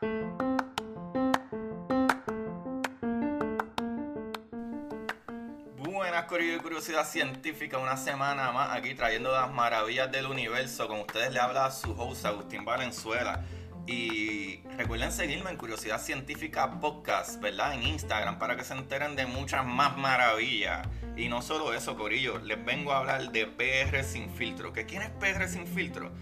Buenas curiosidad científica, una semana más aquí trayendo las maravillas del universo. Con ustedes le habla su host Agustín Valenzuela. Y recuerden seguirme en Curiosidad Científica Podcast, ¿verdad? En Instagram para que se enteren de muchas más maravillas. Y no solo eso, Corillo, les vengo a hablar de PR Sin Filtro. ¿Que ¿Quién es PR Sin Filtro?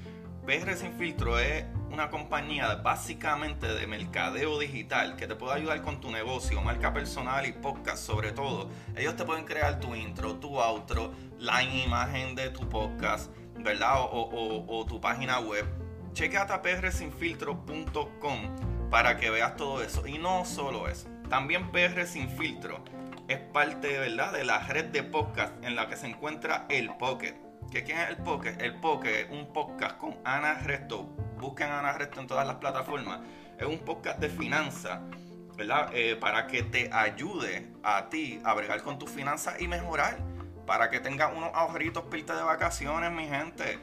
PR Sin Filtro es una compañía básicamente de mercadeo digital que te puede ayudar con tu negocio, marca personal y podcast sobre todo. Ellos te pueden crear tu intro, tu outro, la imagen de tu podcast, ¿verdad? O, tu página web. Chequeate prsinfiltro.com para que veas todo eso. Y no solo eso, también PR Sin Filtro es parte, ¿verdad? De la red de podcast en la que se encuentra el Pocket ¿Qué quién es el Poke? El Poke es un podcast con Ana Resto. Busquen a Ana Resto en todas las plataformas. Es un podcast de finanzas, ¿verdad? Eh, para que te ayude a ti a bregar con tus finanzas y mejorar. Para que tengas unos ahorritos pilta de vacaciones, mi gente.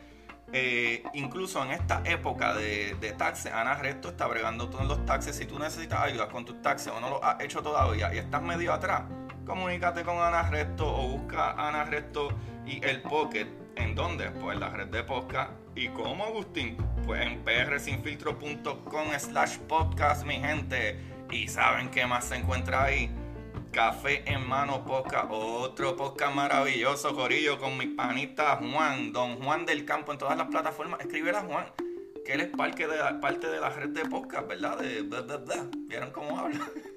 Eh, incluso en esta época de, de taxes, Ana Resto está bregando todos los taxes. Si tú necesitas ayuda con tus taxes o no lo has hecho todavía y estás medio atrás, comunícate con Ana Resto o busca Ana Resto y el Pocket ¿En dónde? Pues en la red de podcast. ¿Y cómo, Agustín? Pues en prsinfiltro.com slash podcast, mi gente. ¿Y saben qué más se encuentra ahí? Café en mano podcast, otro podcast maravilloso, Corillo, con mi panita Juan, don Juan del Campo en todas las plataformas. Escribe a Juan, que él es parte de la, parte de la red de podcast, ¿verdad? ¿Vieron cómo habla?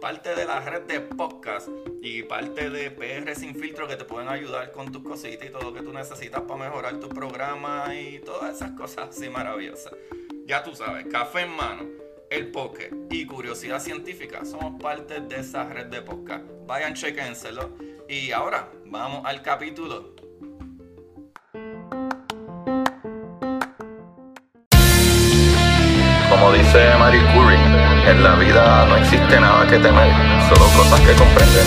parte de la red de podcast y parte de PR Sin Filtro que te pueden ayudar con tus cositas y todo lo que tú necesitas para mejorar tu programa y todas esas cosas así maravillosas. Ya tú sabes, café en mano, el poke y curiosidad científica somos parte de esa red de podcast. Vayan, chequénselo. Y ahora vamos al capítulo. Como dice Marie Curie en la vida no existe nada que temer, solo cosas que comprender.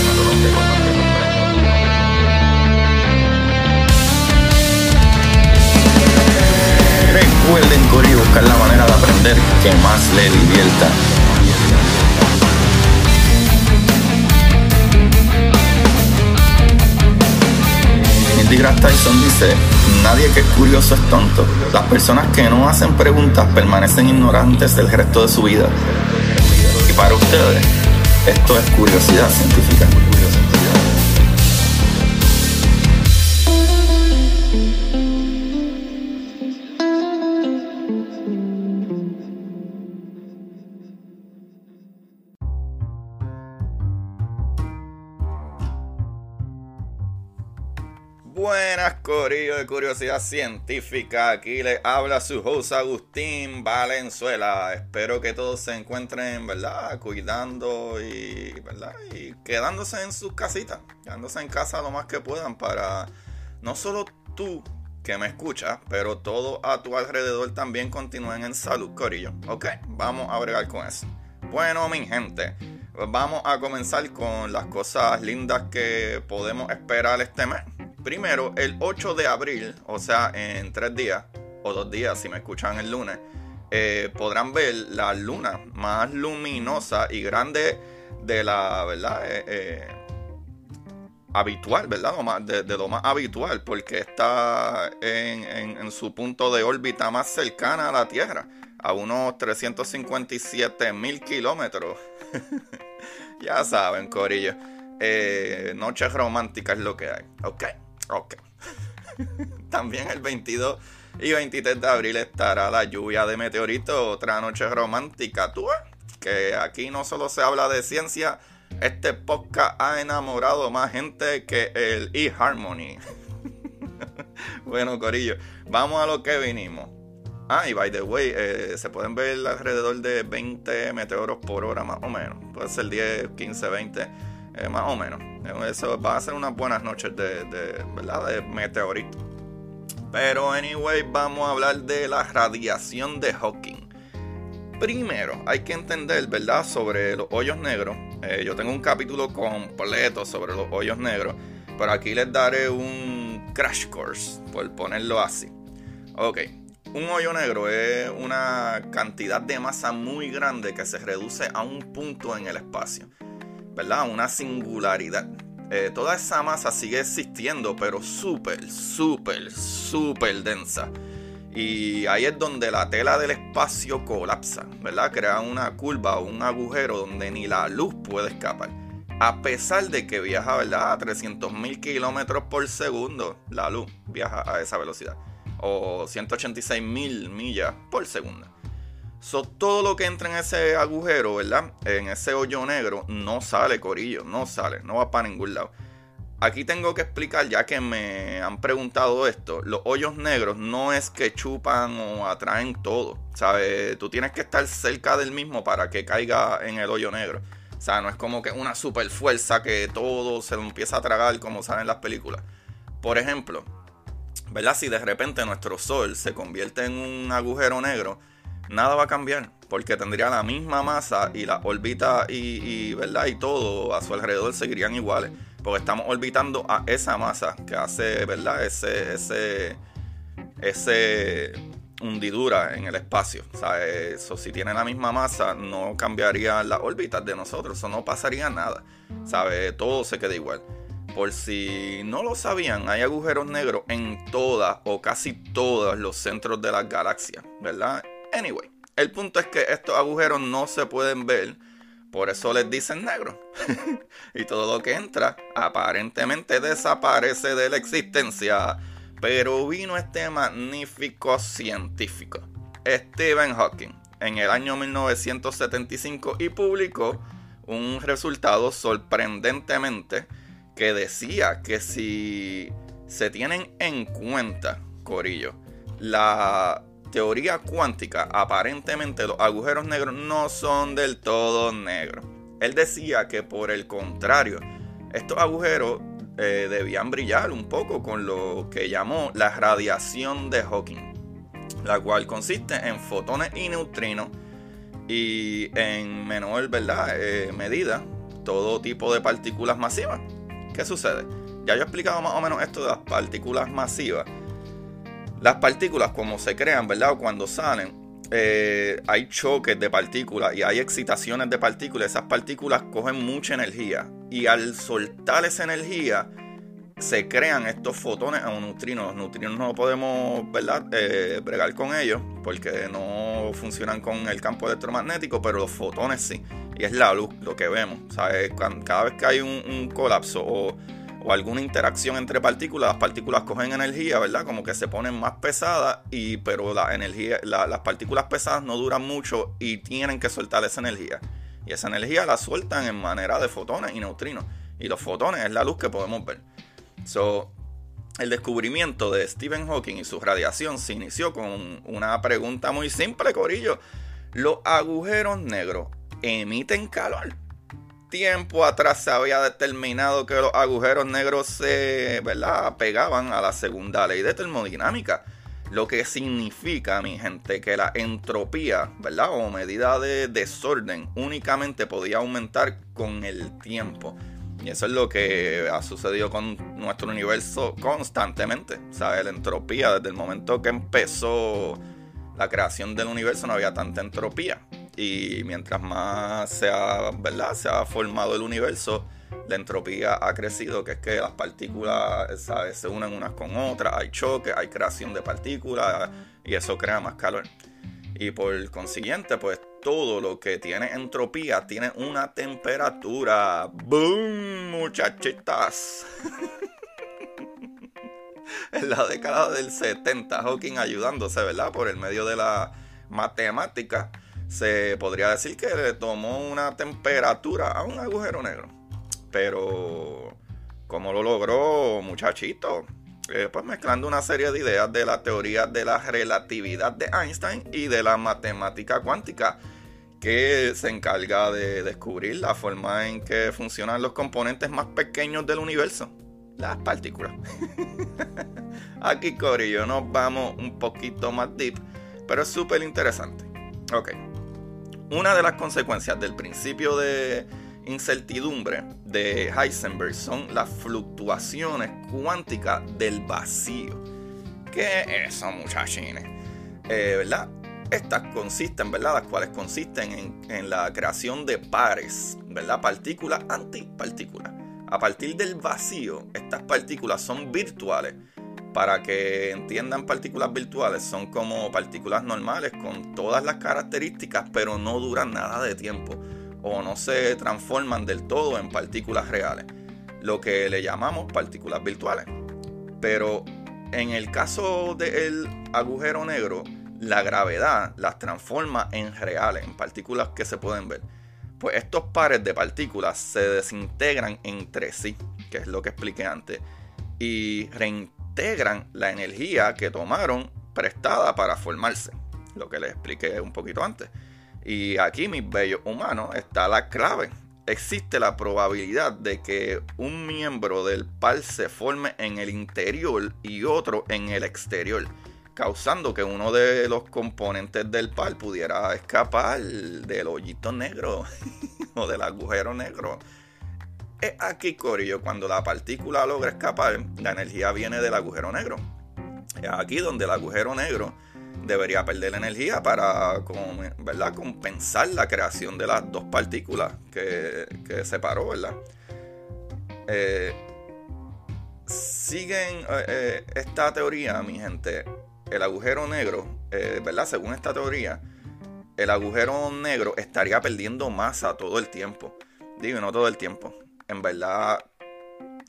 Recuerden correr y buscar la manera de aprender que más le divierta. DeGrasse Tyson dice, nadie que es curioso es tonto. Las personas que no hacen preguntas permanecen ignorantes del resto de su vida esto es curiosidad científica. Corillo de curiosidad científica, aquí le habla su host Agustín Valenzuela. Espero que todos se encuentren, ¿verdad? Cuidando y, ¿verdad? Y quedándose en sus casitas, quedándose en casa lo más que puedan para no solo tú que me escuchas, pero todo a tu alrededor también continúen en salud, corillo. Ok, vamos a bregar con eso. Bueno, mi gente, vamos a comenzar con las cosas lindas que podemos esperar este mes. Primero, el 8 de abril, o sea, en tres días, o dos días si me escuchan el lunes, eh, podrán ver la luna más luminosa y grande de la, ¿verdad? Eh, eh, habitual, ¿verdad? de, lo más habitual, porque está en, en, su punto de órbita más cercana a la Tierra, a unos 357 mil kilómetros. ya saben, Corillo. noches románticas es lo que hay. Ok. Ok. También el 22 y 23 de abril estará la lluvia de meteoritos, otra noche romántica. Tú que aquí no solo se habla de ciencia, este podcast ha enamorado más gente que el eHarmony. bueno, Corillo, vamos a lo que vinimos. Ah, y by the way, eh, se pueden ver alrededor de 20 meteoros por hora más o menos. Puede ser 10, 15, 20 eh, más o menos. Eso va a ser unas buenas noches de, de, ¿verdad? de meteorito. Pero, anyway, vamos a hablar de la radiación de Hawking. Primero, hay que entender, ¿verdad?, sobre los hoyos negros. Eh, yo tengo un capítulo completo sobre los hoyos negros, pero aquí les daré un crash course, por ponerlo así. Ok, un hoyo negro es una cantidad de masa muy grande que se reduce a un punto en el espacio, ¿verdad? Una singularidad. Eh, toda esa masa sigue existiendo, pero súper, súper, súper densa. Y ahí es donde la tela del espacio colapsa, ¿verdad? Crea una curva o un agujero donde ni la luz puede escapar. A pesar de que viaja, ¿verdad? A 300.000 kilómetros por segundo, la luz viaja a esa velocidad o 186 mil millas por segundo. So, todo lo que entra en ese agujero, ¿verdad? En ese hoyo negro, no sale corillo, no sale, no va para ningún lado. Aquí tengo que explicar, ya que me han preguntado esto, los hoyos negros no es que chupan o atraen todo, ¿sabes? Tú tienes que estar cerca del mismo para que caiga en el hoyo negro. O sea, no es como que una super fuerza que todo se lo empieza a tragar como sale en las películas. Por ejemplo, ¿verdad? Si de repente nuestro Sol se convierte en un agujero negro, nada va a cambiar, porque tendría la misma masa y la órbita y, ¿verdad? y todo a su alrededor seguirían iguales, porque estamos orbitando a esa masa que hace, ¿verdad? Ese, ese, ese hundidura en el espacio. Eso si tiene la misma masa, no cambiaría las órbitas de nosotros, eso no pasaría nada. ¿Sabe? Todo se queda igual. Por si no lo sabían, hay agujeros negros en todas o casi todos los centros de las galaxias, ¿verdad? Anyway, el punto es que estos agujeros no se pueden ver, por eso les dicen negros. y todo lo que entra aparentemente desaparece de la existencia. Pero vino este magnífico científico, Stephen Hawking, en el año 1975 y publicó un resultado sorprendentemente que decía que si se tienen en cuenta, Corillo, la teoría cuántica, aparentemente los agujeros negros no son del todo negros. Él decía que por el contrario, estos agujeros eh, debían brillar un poco con lo que llamó la radiación de Hawking, la cual consiste en fotones y neutrinos y en menor ¿verdad? Eh, medida todo tipo de partículas masivas. ¿Qué sucede? Ya yo he explicado más o menos esto de las partículas masivas. Las partículas, como se crean, ¿verdad? O cuando salen, eh, hay choques de partículas y hay excitaciones de partículas. Esas partículas cogen mucha energía y al soltar esa energía se crean estos fotones o neutrinos. Los neutrinos no podemos, ¿verdad? Eh, bregar con ellos porque no funcionan con el campo electromagnético, pero los fotones sí y es la luz lo que vemos. Cada vez que hay un, colapso o, alguna interacción entre partículas, las partículas cogen energía, ¿verdad? Como que se ponen más pesadas, y, pero la energía, las partículas pesadas no duran mucho y tienen que soltar esa energía. Y esa energía la sueltan en manera de fotones y neutrinos. Y los fotones es la luz que podemos ver. So, el descubrimiento de Stephen Hawking y su radiación se inició con una pregunta muy simple, Corillo. Los agujeros negros emiten calor. Tiempo atrás se había determinado que los agujeros negros se ¿verdad? pegaban a la segunda ley de termodinámica. Lo que significa, mi gente, que la entropía, ¿verdad? O medida de desorden únicamente podía aumentar con el tiempo. Y eso es lo que ha sucedido con nuestro universo constantemente. Sea, la entropía, desde el momento que empezó la creación del universo, no había tanta entropía. Y mientras más se ha, ¿verdad? se ha formado el universo, la entropía ha crecido, que es que las partículas se unen unas con otras, hay choque, hay creación de partículas y eso crea más calor. Y por consiguiente, pues todo lo que tiene entropía tiene una temperatura. ¡Boom! Muchachitas. en la década del 70, Hawking ayudándose, ¿verdad? Por el medio de la matemática se podría decir que le tomó una temperatura a un agujero negro. Pero, ¿cómo lo logró, muchachito? Eh, pues mezclando una serie de ideas de la teoría de la relatividad de Einstein y de la matemática cuántica, que se encarga de descubrir la forma en que funcionan los componentes más pequeños del universo, las partículas. Aquí, Corillo, nos vamos un poquito más deep, pero es súper interesante. Ok. Una de las consecuencias del principio de incertidumbre de Heisenberg son las fluctuaciones cuánticas del vacío. ¿Qué es eso, muchachines? Eh, ¿Verdad? Estas consisten, ¿verdad? Las cuales consisten en, la creación de pares, ¿verdad? Partículas antipartículas. A partir del vacío, estas partículas son virtuales. Para que entiendan partículas virtuales, son como partículas normales con todas las características, pero no duran nada de tiempo o no se transforman del todo en partículas reales, lo que le llamamos partículas virtuales. Pero en el caso del agujero negro, la gravedad las transforma en reales, en partículas que se pueden ver. Pues estos pares de partículas se desintegran entre sí, que es lo que expliqué antes, y reintegran la energía que tomaron prestada para formarse, lo que les expliqué un poquito antes. Y aquí, mis bellos humanos, está la clave. Existe la probabilidad de que un miembro del par se forme en el interior y otro en el exterior causando que uno de los componentes del par pudiera escapar del hoyito negro o del agujero negro. Es aquí, Corillo, cuando la partícula logra escapar, la energía viene del agujero negro. Es aquí donde el agujero negro debería perder energía para ¿verdad? compensar la creación de las dos partículas que, separó, ¿verdad? Eh, siguen eh, eh, esta teoría, mi gente, el agujero negro, eh, ¿verdad? Según esta teoría, el agujero negro estaría perdiendo masa todo el tiempo. Digo, no todo el tiempo. En verdad,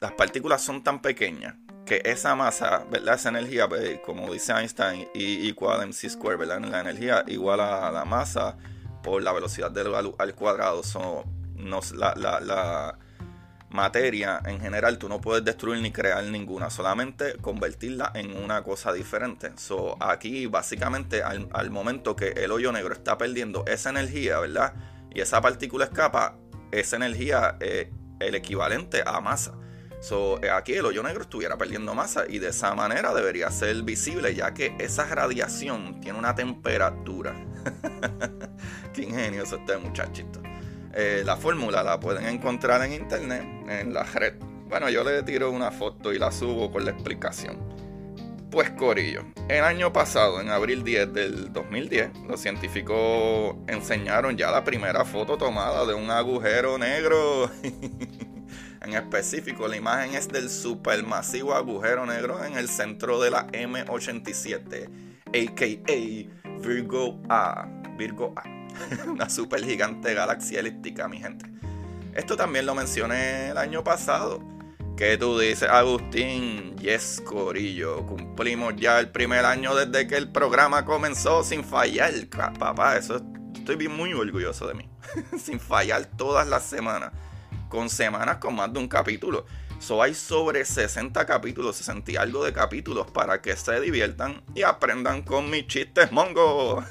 las partículas son tan pequeñas que esa masa, ¿verdad? Esa energía, pues, como dice Einstein, igual a mc square, ¿verdad? La energía igual a la masa por la velocidad del al cuadrado. Son, la, la materia en general tú no puedes destruir ni crear ninguna, solamente convertirla en una cosa diferente. So, aquí básicamente al, momento que el hoyo negro está perdiendo esa energía, ¿verdad? Y esa partícula escapa, esa energía es el equivalente a masa. So, aquí el hoyo negro estuviera perdiendo masa y de esa manera debería ser visible ya que esa radiación tiene una temperatura. Qué ingenioso este muchachito. Eh, la fórmula la pueden encontrar en internet, en la red. Bueno, yo le tiro una foto y la subo con la explicación. Pues Corillo, el año pasado, en abril 10 del 2010, los científicos enseñaron ya la primera foto tomada de un agujero negro. en específico, la imagen es del supermasivo agujero negro en el centro de la M87, aka Virgo A. Virgo A. una super gigante galaxia elíptica, mi gente. Esto también lo mencioné el año pasado. Que tú dices, Agustín, yes, Corillo, cumplimos ya el primer año desde que el programa comenzó sin fallar. Papá, eso estoy muy orgulloso de mí. sin fallar todas las semanas. Con semanas con más de un capítulo. So hay sobre 60 capítulos, 60 y algo de capítulos para que se diviertan y aprendan con mis chistes mongo.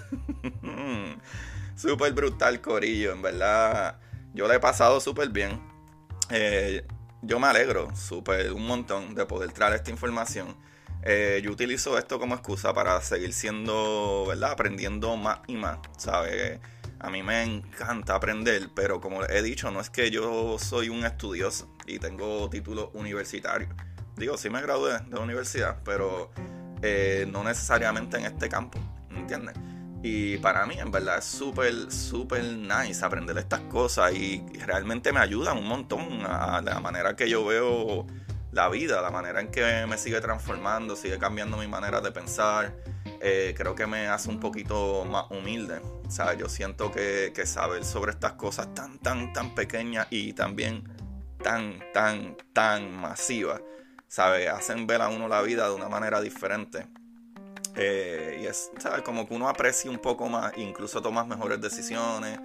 súper brutal, Corillo. En verdad, yo le he pasado súper bien. Eh, yo me alegro súper un montón de poder traer esta información. Eh, yo utilizo esto como excusa para seguir siendo, ¿verdad? Aprendiendo más y más, ¿sabes? A mí me encanta aprender, pero como he dicho, no es que yo soy un estudioso y tengo título universitario. Digo, sí me gradué de la universidad, pero eh, no necesariamente en este campo, ¿entiendes? Y para mí, en verdad, es súper, súper nice aprender estas cosas y realmente me ayudan un montón a la manera que yo veo la vida, la manera en que me sigue transformando, sigue cambiando mi manera de pensar. Eh, creo que me hace un poquito más humilde. ¿sabes? Yo siento que, que saber sobre estas cosas tan, tan, tan pequeñas y también tan, tan, tan masivas, ¿sabes? Hacen ver a uno la vida de una manera diferente. Eh, y es como que uno aprecia un poco más, incluso tomas mejores decisiones.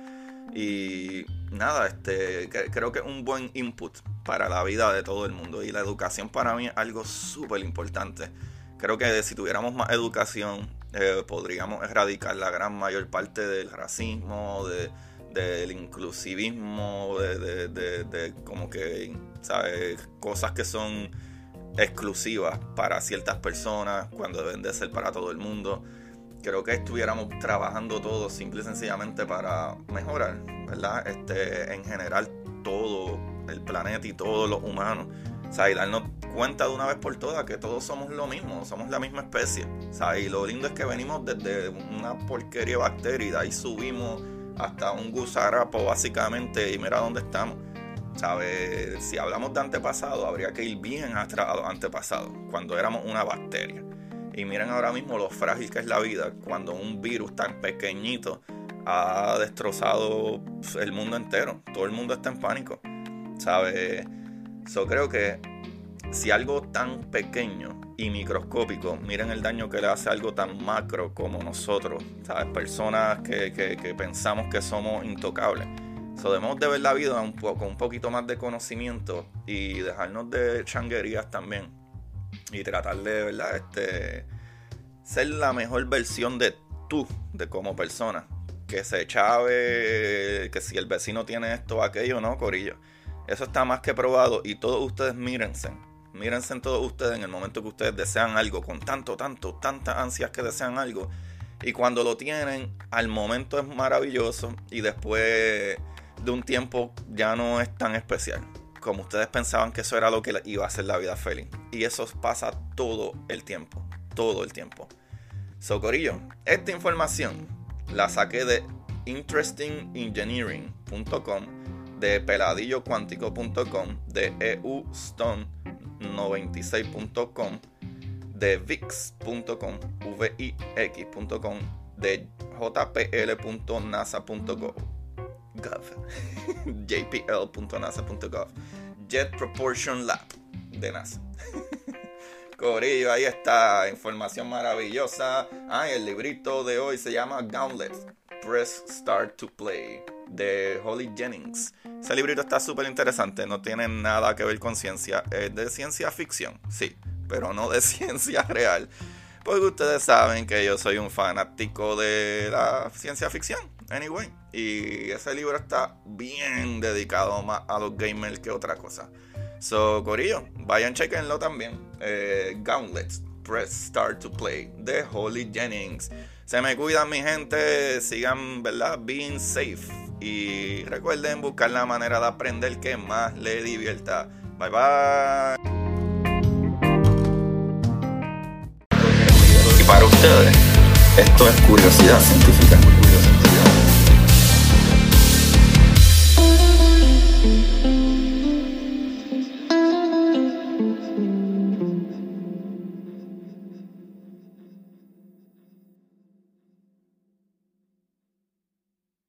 Y nada, este, creo que es un buen input para la vida de todo el mundo. Y la educación para mí es algo súper importante. Creo que si tuviéramos más educación, eh, podríamos erradicar la gran mayor parte del racismo, del inclusivismo, de, de, como que, ¿sabes? Cosas que son exclusivas para ciertas personas cuando deben de ser para todo el mundo. Creo que estuviéramos trabajando todos simple y sencillamente para mejorar, ¿verdad? Este, en general todo el planeta y todos los humanos. O sea, y darnos cuenta de una vez por todas que todos somos lo mismo, somos la misma especie. O sea, y lo lindo es que venimos desde una porquería bacteria y de ahí subimos hasta un gusarapo básicamente y mira dónde estamos. ¿Sabes? Si hablamos de antepasado, habría que ir bien atrás a los antepasados, cuando éramos una bacteria. Y miren ahora mismo lo frágil que es la vida cuando un virus tan pequeñito ha destrozado el mundo entero. Todo el mundo está en pánico. ¿Sabes? Yo creo que si algo tan pequeño y microscópico, miren el daño que le hace algo tan macro como nosotros, ¿sabes? Personas que, que, pensamos que somos intocables. So, debemos de ver la vida un poco, con un poquito más de conocimiento y dejarnos de changuerías también y tratar de, ¿verdad? Este, ser la mejor versión de tú, de como persona. Que se chave, que si el vecino tiene esto o aquello, no, Corillo. Eso está más que probado y todos ustedes mírense. Mírense en todos ustedes en el momento que ustedes desean algo, con tanto, tanto, tantas ansias que desean algo. Y cuando lo tienen, al momento es maravilloso y después de un tiempo ya no es tan especial como ustedes pensaban que eso era lo que iba a hacer la vida feliz. Y eso pasa todo el tiempo, todo el tiempo. Socorillo, esta información la saqué de interestingenneering.com, de peladillocuántico.com, de eustone96.com, de vix.com, vix.com, de jpl.nasa.gov jpl.nasa.gov, Jet Proportion Lab de NASA. Corillo, ahí está, información maravillosa. Ah, el librito de hoy se llama Gauntlet, Press Start to Play, de Holly Jennings. Ese librito está súper interesante, no tiene nada que ver con ciencia, es de ciencia ficción, sí, pero no de ciencia real. Porque ustedes saben que yo soy un fanático de la ciencia ficción, anyway. Y ese libro está bien dedicado más a los gamers que otra cosa. So, Corillo, vayan, chequenlo también. Eh, Gauntlets, Press Start to Play, de Holly Jennings. Se me cuidan, mi gente. Sigan, ¿verdad? Being safe. Y recuerden buscar la manera de aprender que más le divierta. Bye bye. Y para ustedes, esto es curiosidad científica.